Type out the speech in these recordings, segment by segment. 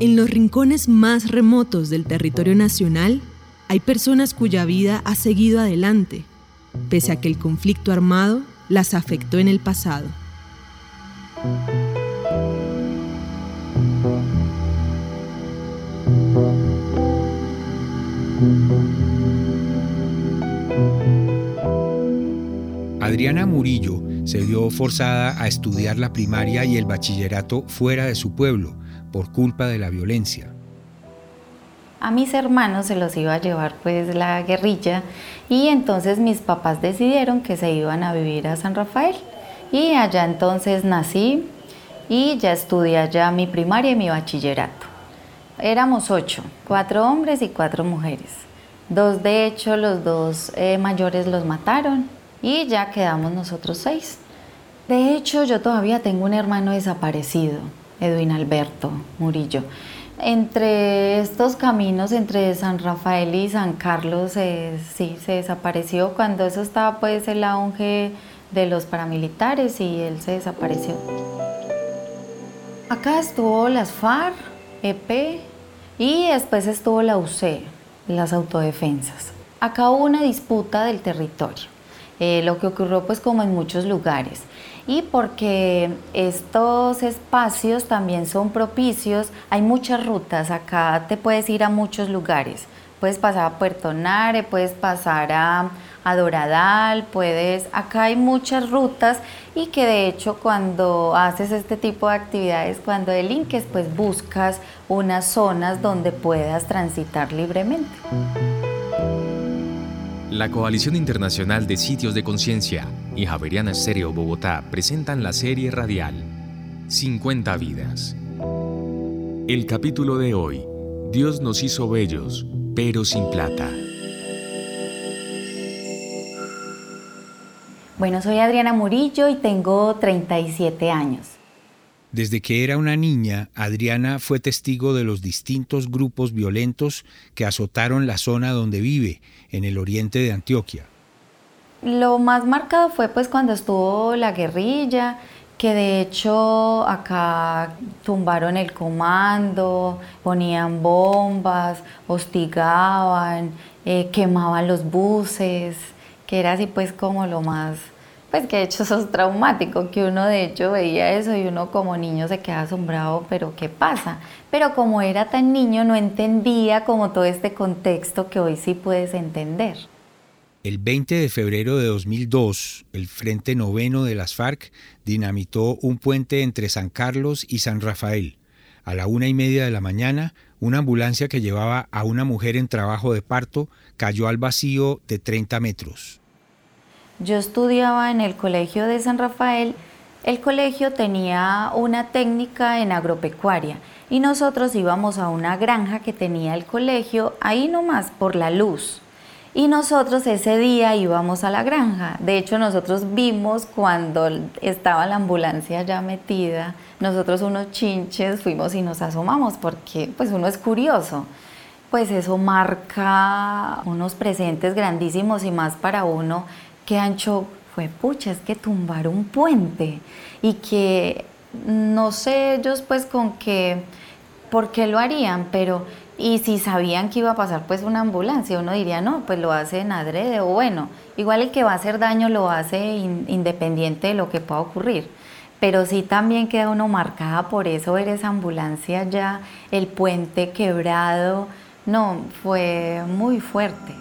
En los rincones más remotos del territorio nacional hay personas cuya vida ha seguido adelante, pese a que el conflicto armado las afectó en el pasado. Adriana Murillo se vio forzada a estudiar la primaria y el bachillerato fuera de su pueblo por culpa de la violencia. A mis hermanos se los iba a llevar pues la guerrilla y entonces mis papás decidieron que se iban a vivir a San Rafael y allá entonces nací y ya estudié allá mi primaria y mi bachillerato. Éramos ocho, cuatro hombres y cuatro mujeres. Dos de hecho, los dos eh, mayores los mataron y ya quedamos nosotros seis. De hecho, yo todavía tengo un hermano desaparecido, Edwin Alberto Murillo. Entre estos caminos, entre San Rafael y San Carlos, eh, sí, se desapareció cuando eso estaba pues el auge de los paramilitares y él se desapareció. Acá estuvo las FARC, EP y después estuvo la UC, las autodefensas. Acá hubo una disputa del territorio, eh, lo que ocurrió pues como en muchos lugares. Y porque estos espacios también son propicios, hay muchas rutas, acá te puedes ir a muchos lugares, puedes pasar a Puerto Nare, puedes pasar a, Doradal, puedes, acá hay muchas rutas y que de hecho cuando haces este tipo de actividades, cuando delinques, pues buscas unas zonas donde puedas transitar libremente. La Coalición Internacional de Sitios de Conciencia y Javeriana Estéreo Bogotá presentan la serie radial 50 vidas. El capítulo de hoy, Dios nos hizo bellos, pero sin plata. Bueno, soy Adriana Murillo y tengo 37 años. Desde que era una niña, Adriana fue testigo de los distintos grupos violentos que azotaron la zona donde vive, en el oriente de Antioquia. Lo más marcado fue pues cuando estuvo la guerrilla, que de hecho acá tumbaron el comando, ponían bombas, hostigaban, eh, quemaban los buses, que era así pues como lo más pues que de hecho eso es traumático, que uno de hecho veía eso y uno como niño se queda asombrado, pero ¿qué pasa? Pero como era tan niño no entendía como todo este contexto que hoy sí puedes entender. El 20 de febrero de 2002, el Frente Noveno de las FARC dinamitó un puente entre San Carlos y San Rafael. A la una y media de la mañana, una ambulancia que llevaba a una mujer en trabajo de parto cayó al vacío de 30 metros. Yo estudiaba en el colegio de San Rafael. El colegio tenía una técnica en agropecuaria y nosotros íbamos a una granja que tenía el colegio ahí nomás por la luz. Y nosotros ese día íbamos a la granja. De hecho, nosotros vimos cuando estaba la ambulancia ya metida, nosotros unos chinches fuimos y nos asomamos porque pues uno es curioso. Pues eso marca unos presentes grandísimos y más para uno que ancho fue, pucha, es que tumbar un puente y que no sé ellos pues con qué, por qué lo harían, pero y si sabían que iba a pasar pues una ambulancia, uno diría, no, pues lo hacen adrede o bueno, igual el que va a hacer daño lo hace independiente de lo que pueda ocurrir. Pero sí también queda uno marcada por eso, ver esa ambulancia ya, el puente quebrado, no, fue muy fuerte.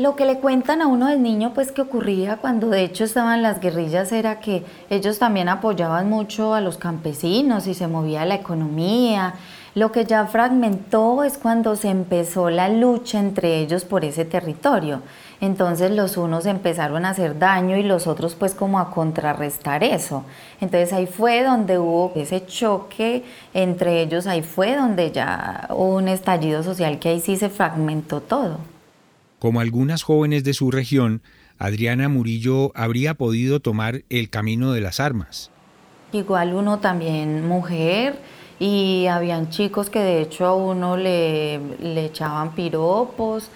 Lo que le cuentan a uno del niño, pues que ocurría cuando de hecho estaban las guerrillas, era que ellos también apoyaban mucho a los campesinos y se movía la economía. Lo que ya fragmentó es cuando se empezó la lucha entre ellos por ese territorio. Entonces los unos empezaron a hacer daño y los otros pues como a contrarrestar eso. Entonces ahí fue donde hubo ese choque entre ellos, ahí fue donde ya hubo un estallido social que ahí sí se fragmentó todo. Como algunas jóvenes de su región, Adriana Murillo habría podido tomar el camino de las armas. Igual uno también mujer y habían chicos que de hecho a uno le, echaban piropos,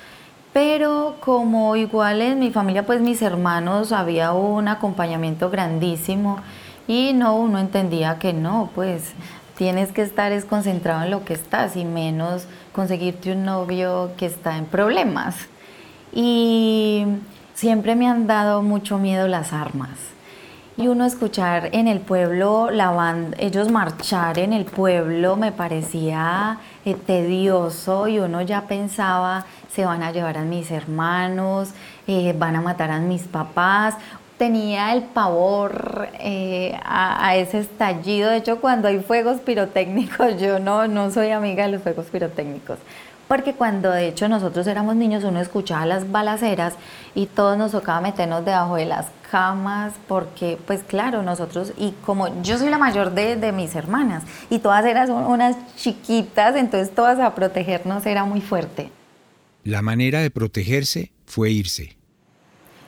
pero como igual en mi familia pues mis hermanos había un acompañamiento grandísimo Y no, uno entendía que no, pues tienes que estar es concentrado en lo que estás y menos conseguirte un novio que está en problemas. Y siempre me han dado mucho miedo las armas. Y uno escuchar en el pueblo, la banda, ellos marchar en el pueblo me parecía eh, tedioso y uno ya pensaba, se van a llevar a mis hermanos, eh, van a matar a mis papás. Tenía el pavor eh, a, ese estallido. De hecho, cuando hay fuegos pirotécnicos, yo no, no soy amiga de los fuegos pirotécnicos porque cuando de hecho nosotros éramos niños uno escuchaba las balaceras y todos nos tocaba meternos debajo de las camas porque pues claro nosotros y como yo soy la mayor de, de mis hermanas y todas eran unas chiquitas entonces todas a protegernos era muy fuerte. La manera de protegerse fue irse.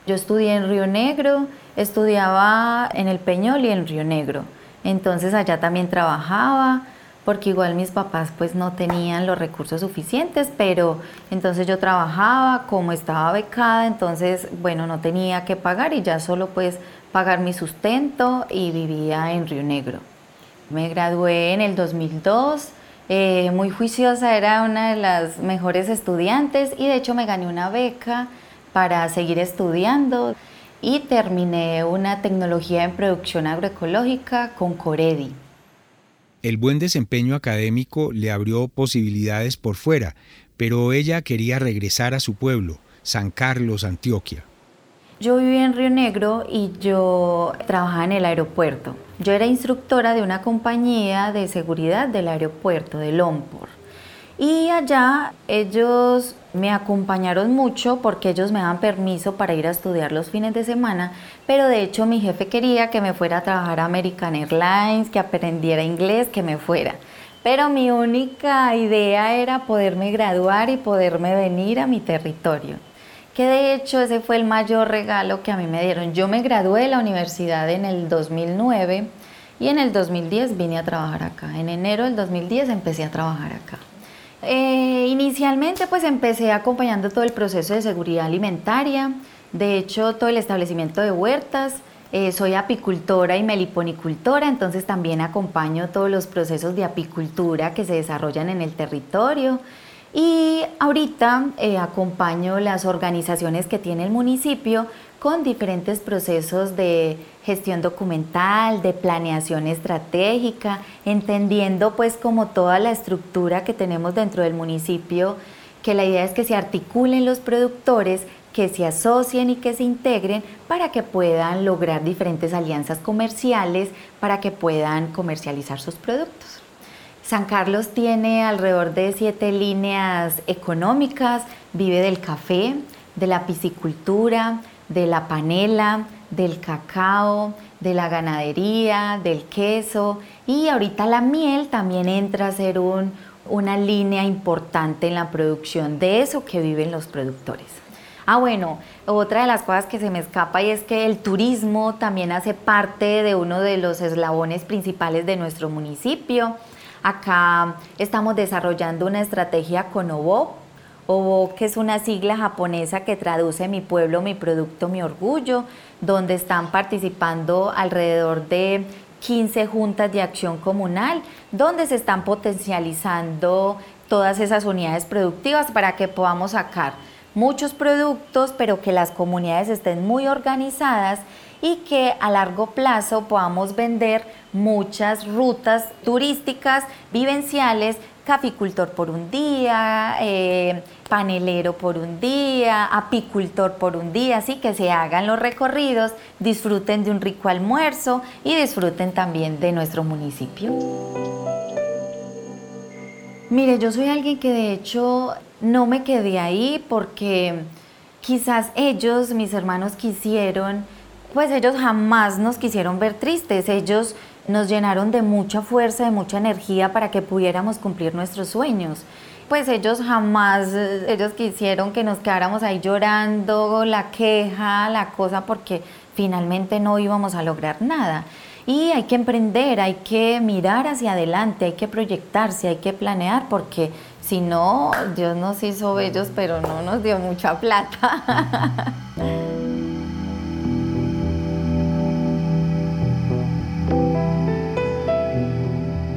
Yo estudié en Río Negro, estudiaba en el Peñol y en Río Negro. Entonces allá también trabajaba, porque igual mis papás pues no tenían los recursos suficientes, pero entonces yo trabajaba, como estaba becada, entonces bueno, no tenía que pagar y ya solo pues pagar mi sustento y vivía en Río Negro. Me gradué en el 2002, eh, muy juiciosa, era una de las mejores estudiantes y de hecho me gané una beca para seguir estudiando y terminé una tecnología en producción agroecológica con Coredi. El buen desempeño académico le abrió posibilidades por fuera, pero ella quería regresar a su pueblo, San Carlos, Antioquia. Yo vivía en Río Negro y yo trabajaba en el aeropuerto. Yo era instructora de una compañía de seguridad del aeropuerto, de Lompor. Y allá ellos me acompañaron mucho porque ellos me daban permiso para ir a estudiar los fines de semana, pero de hecho mi jefe quería que me fuera a trabajar a American Airlines, que aprendiera inglés, que me fuera. Pero mi única idea era poderme graduar y poderme venir a mi territorio. Que de hecho ese fue el mayor regalo que a mí me dieron. Yo me gradué de la universidad en el 2009 y en el 2010 vine a trabajar acá. En enero del 2010 empecé a trabajar acá. Eh, inicialmente pues empecé acompañando todo el proceso de seguridad alimentaria, de hecho todo el establecimiento de huertas, eh, soy apicultora y meliponicultora, entonces también acompaño todos los procesos de apicultura que se desarrollan en el territorio. Y ahorita eh, acompaño las organizaciones que tiene el municipio con diferentes procesos de gestión documental, de planeación estratégica, entendiendo pues como toda la estructura que tenemos dentro del municipio, que la idea es que se articulen los productores, que se asocien y que se integren para que puedan lograr diferentes alianzas comerciales, para que puedan comercializar sus productos. San Carlos tiene alrededor de siete líneas económicas, vive del café, de la piscicultura, de la panela, del cacao, de la ganadería, del queso y ahorita la miel también entra a ser una línea importante en la producción de eso que viven los productores. Ah, bueno, otra de las cosas que se me escapa y es que el turismo también hace parte de uno de los eslabones principales de nuestro municipio. Acá estamos desarrollando una estrategia con OVO o que es una sigla japonesa que traduce mi pueblo, mi producto, mi orgullo, donde están participando alrededor de 15 juntas de acción comunal, donde se están potencializando todas esas unidades productivas para que podamos sacar muchos productos, pero que las comunidades estén muy organizadas y que a largo plazo podamos vender muchas rutas turísticas, vivenciales, caficultor por un día, eh, panelero por un día, apicultor por un día, así que se hagan los recorridos, disfruten de un rico almuerzo y disfruten también de nuestro municipio. Mire, yo soy alguien que de hecho no me quedé ahí porque quizás ellos, mis hermanos, quisieron, pues ellos jamás nos quisieron ver tristes, ellos nos llenaron de mucha fuerza, de mucha energía para que pudiéramos cumplir nuestros sueños pues ellos jamás, eh, ellos quisieron que nos quedáramos ahí llorando, la queja, la cosa, porque finalmente no íbamos a lograr nada. Y hay que emprender, hay que mirar hacia adelante, hay que proyectarse, hay que planear, porque si no, Dios nos hizo bellos, pero no nos dio mucha plata.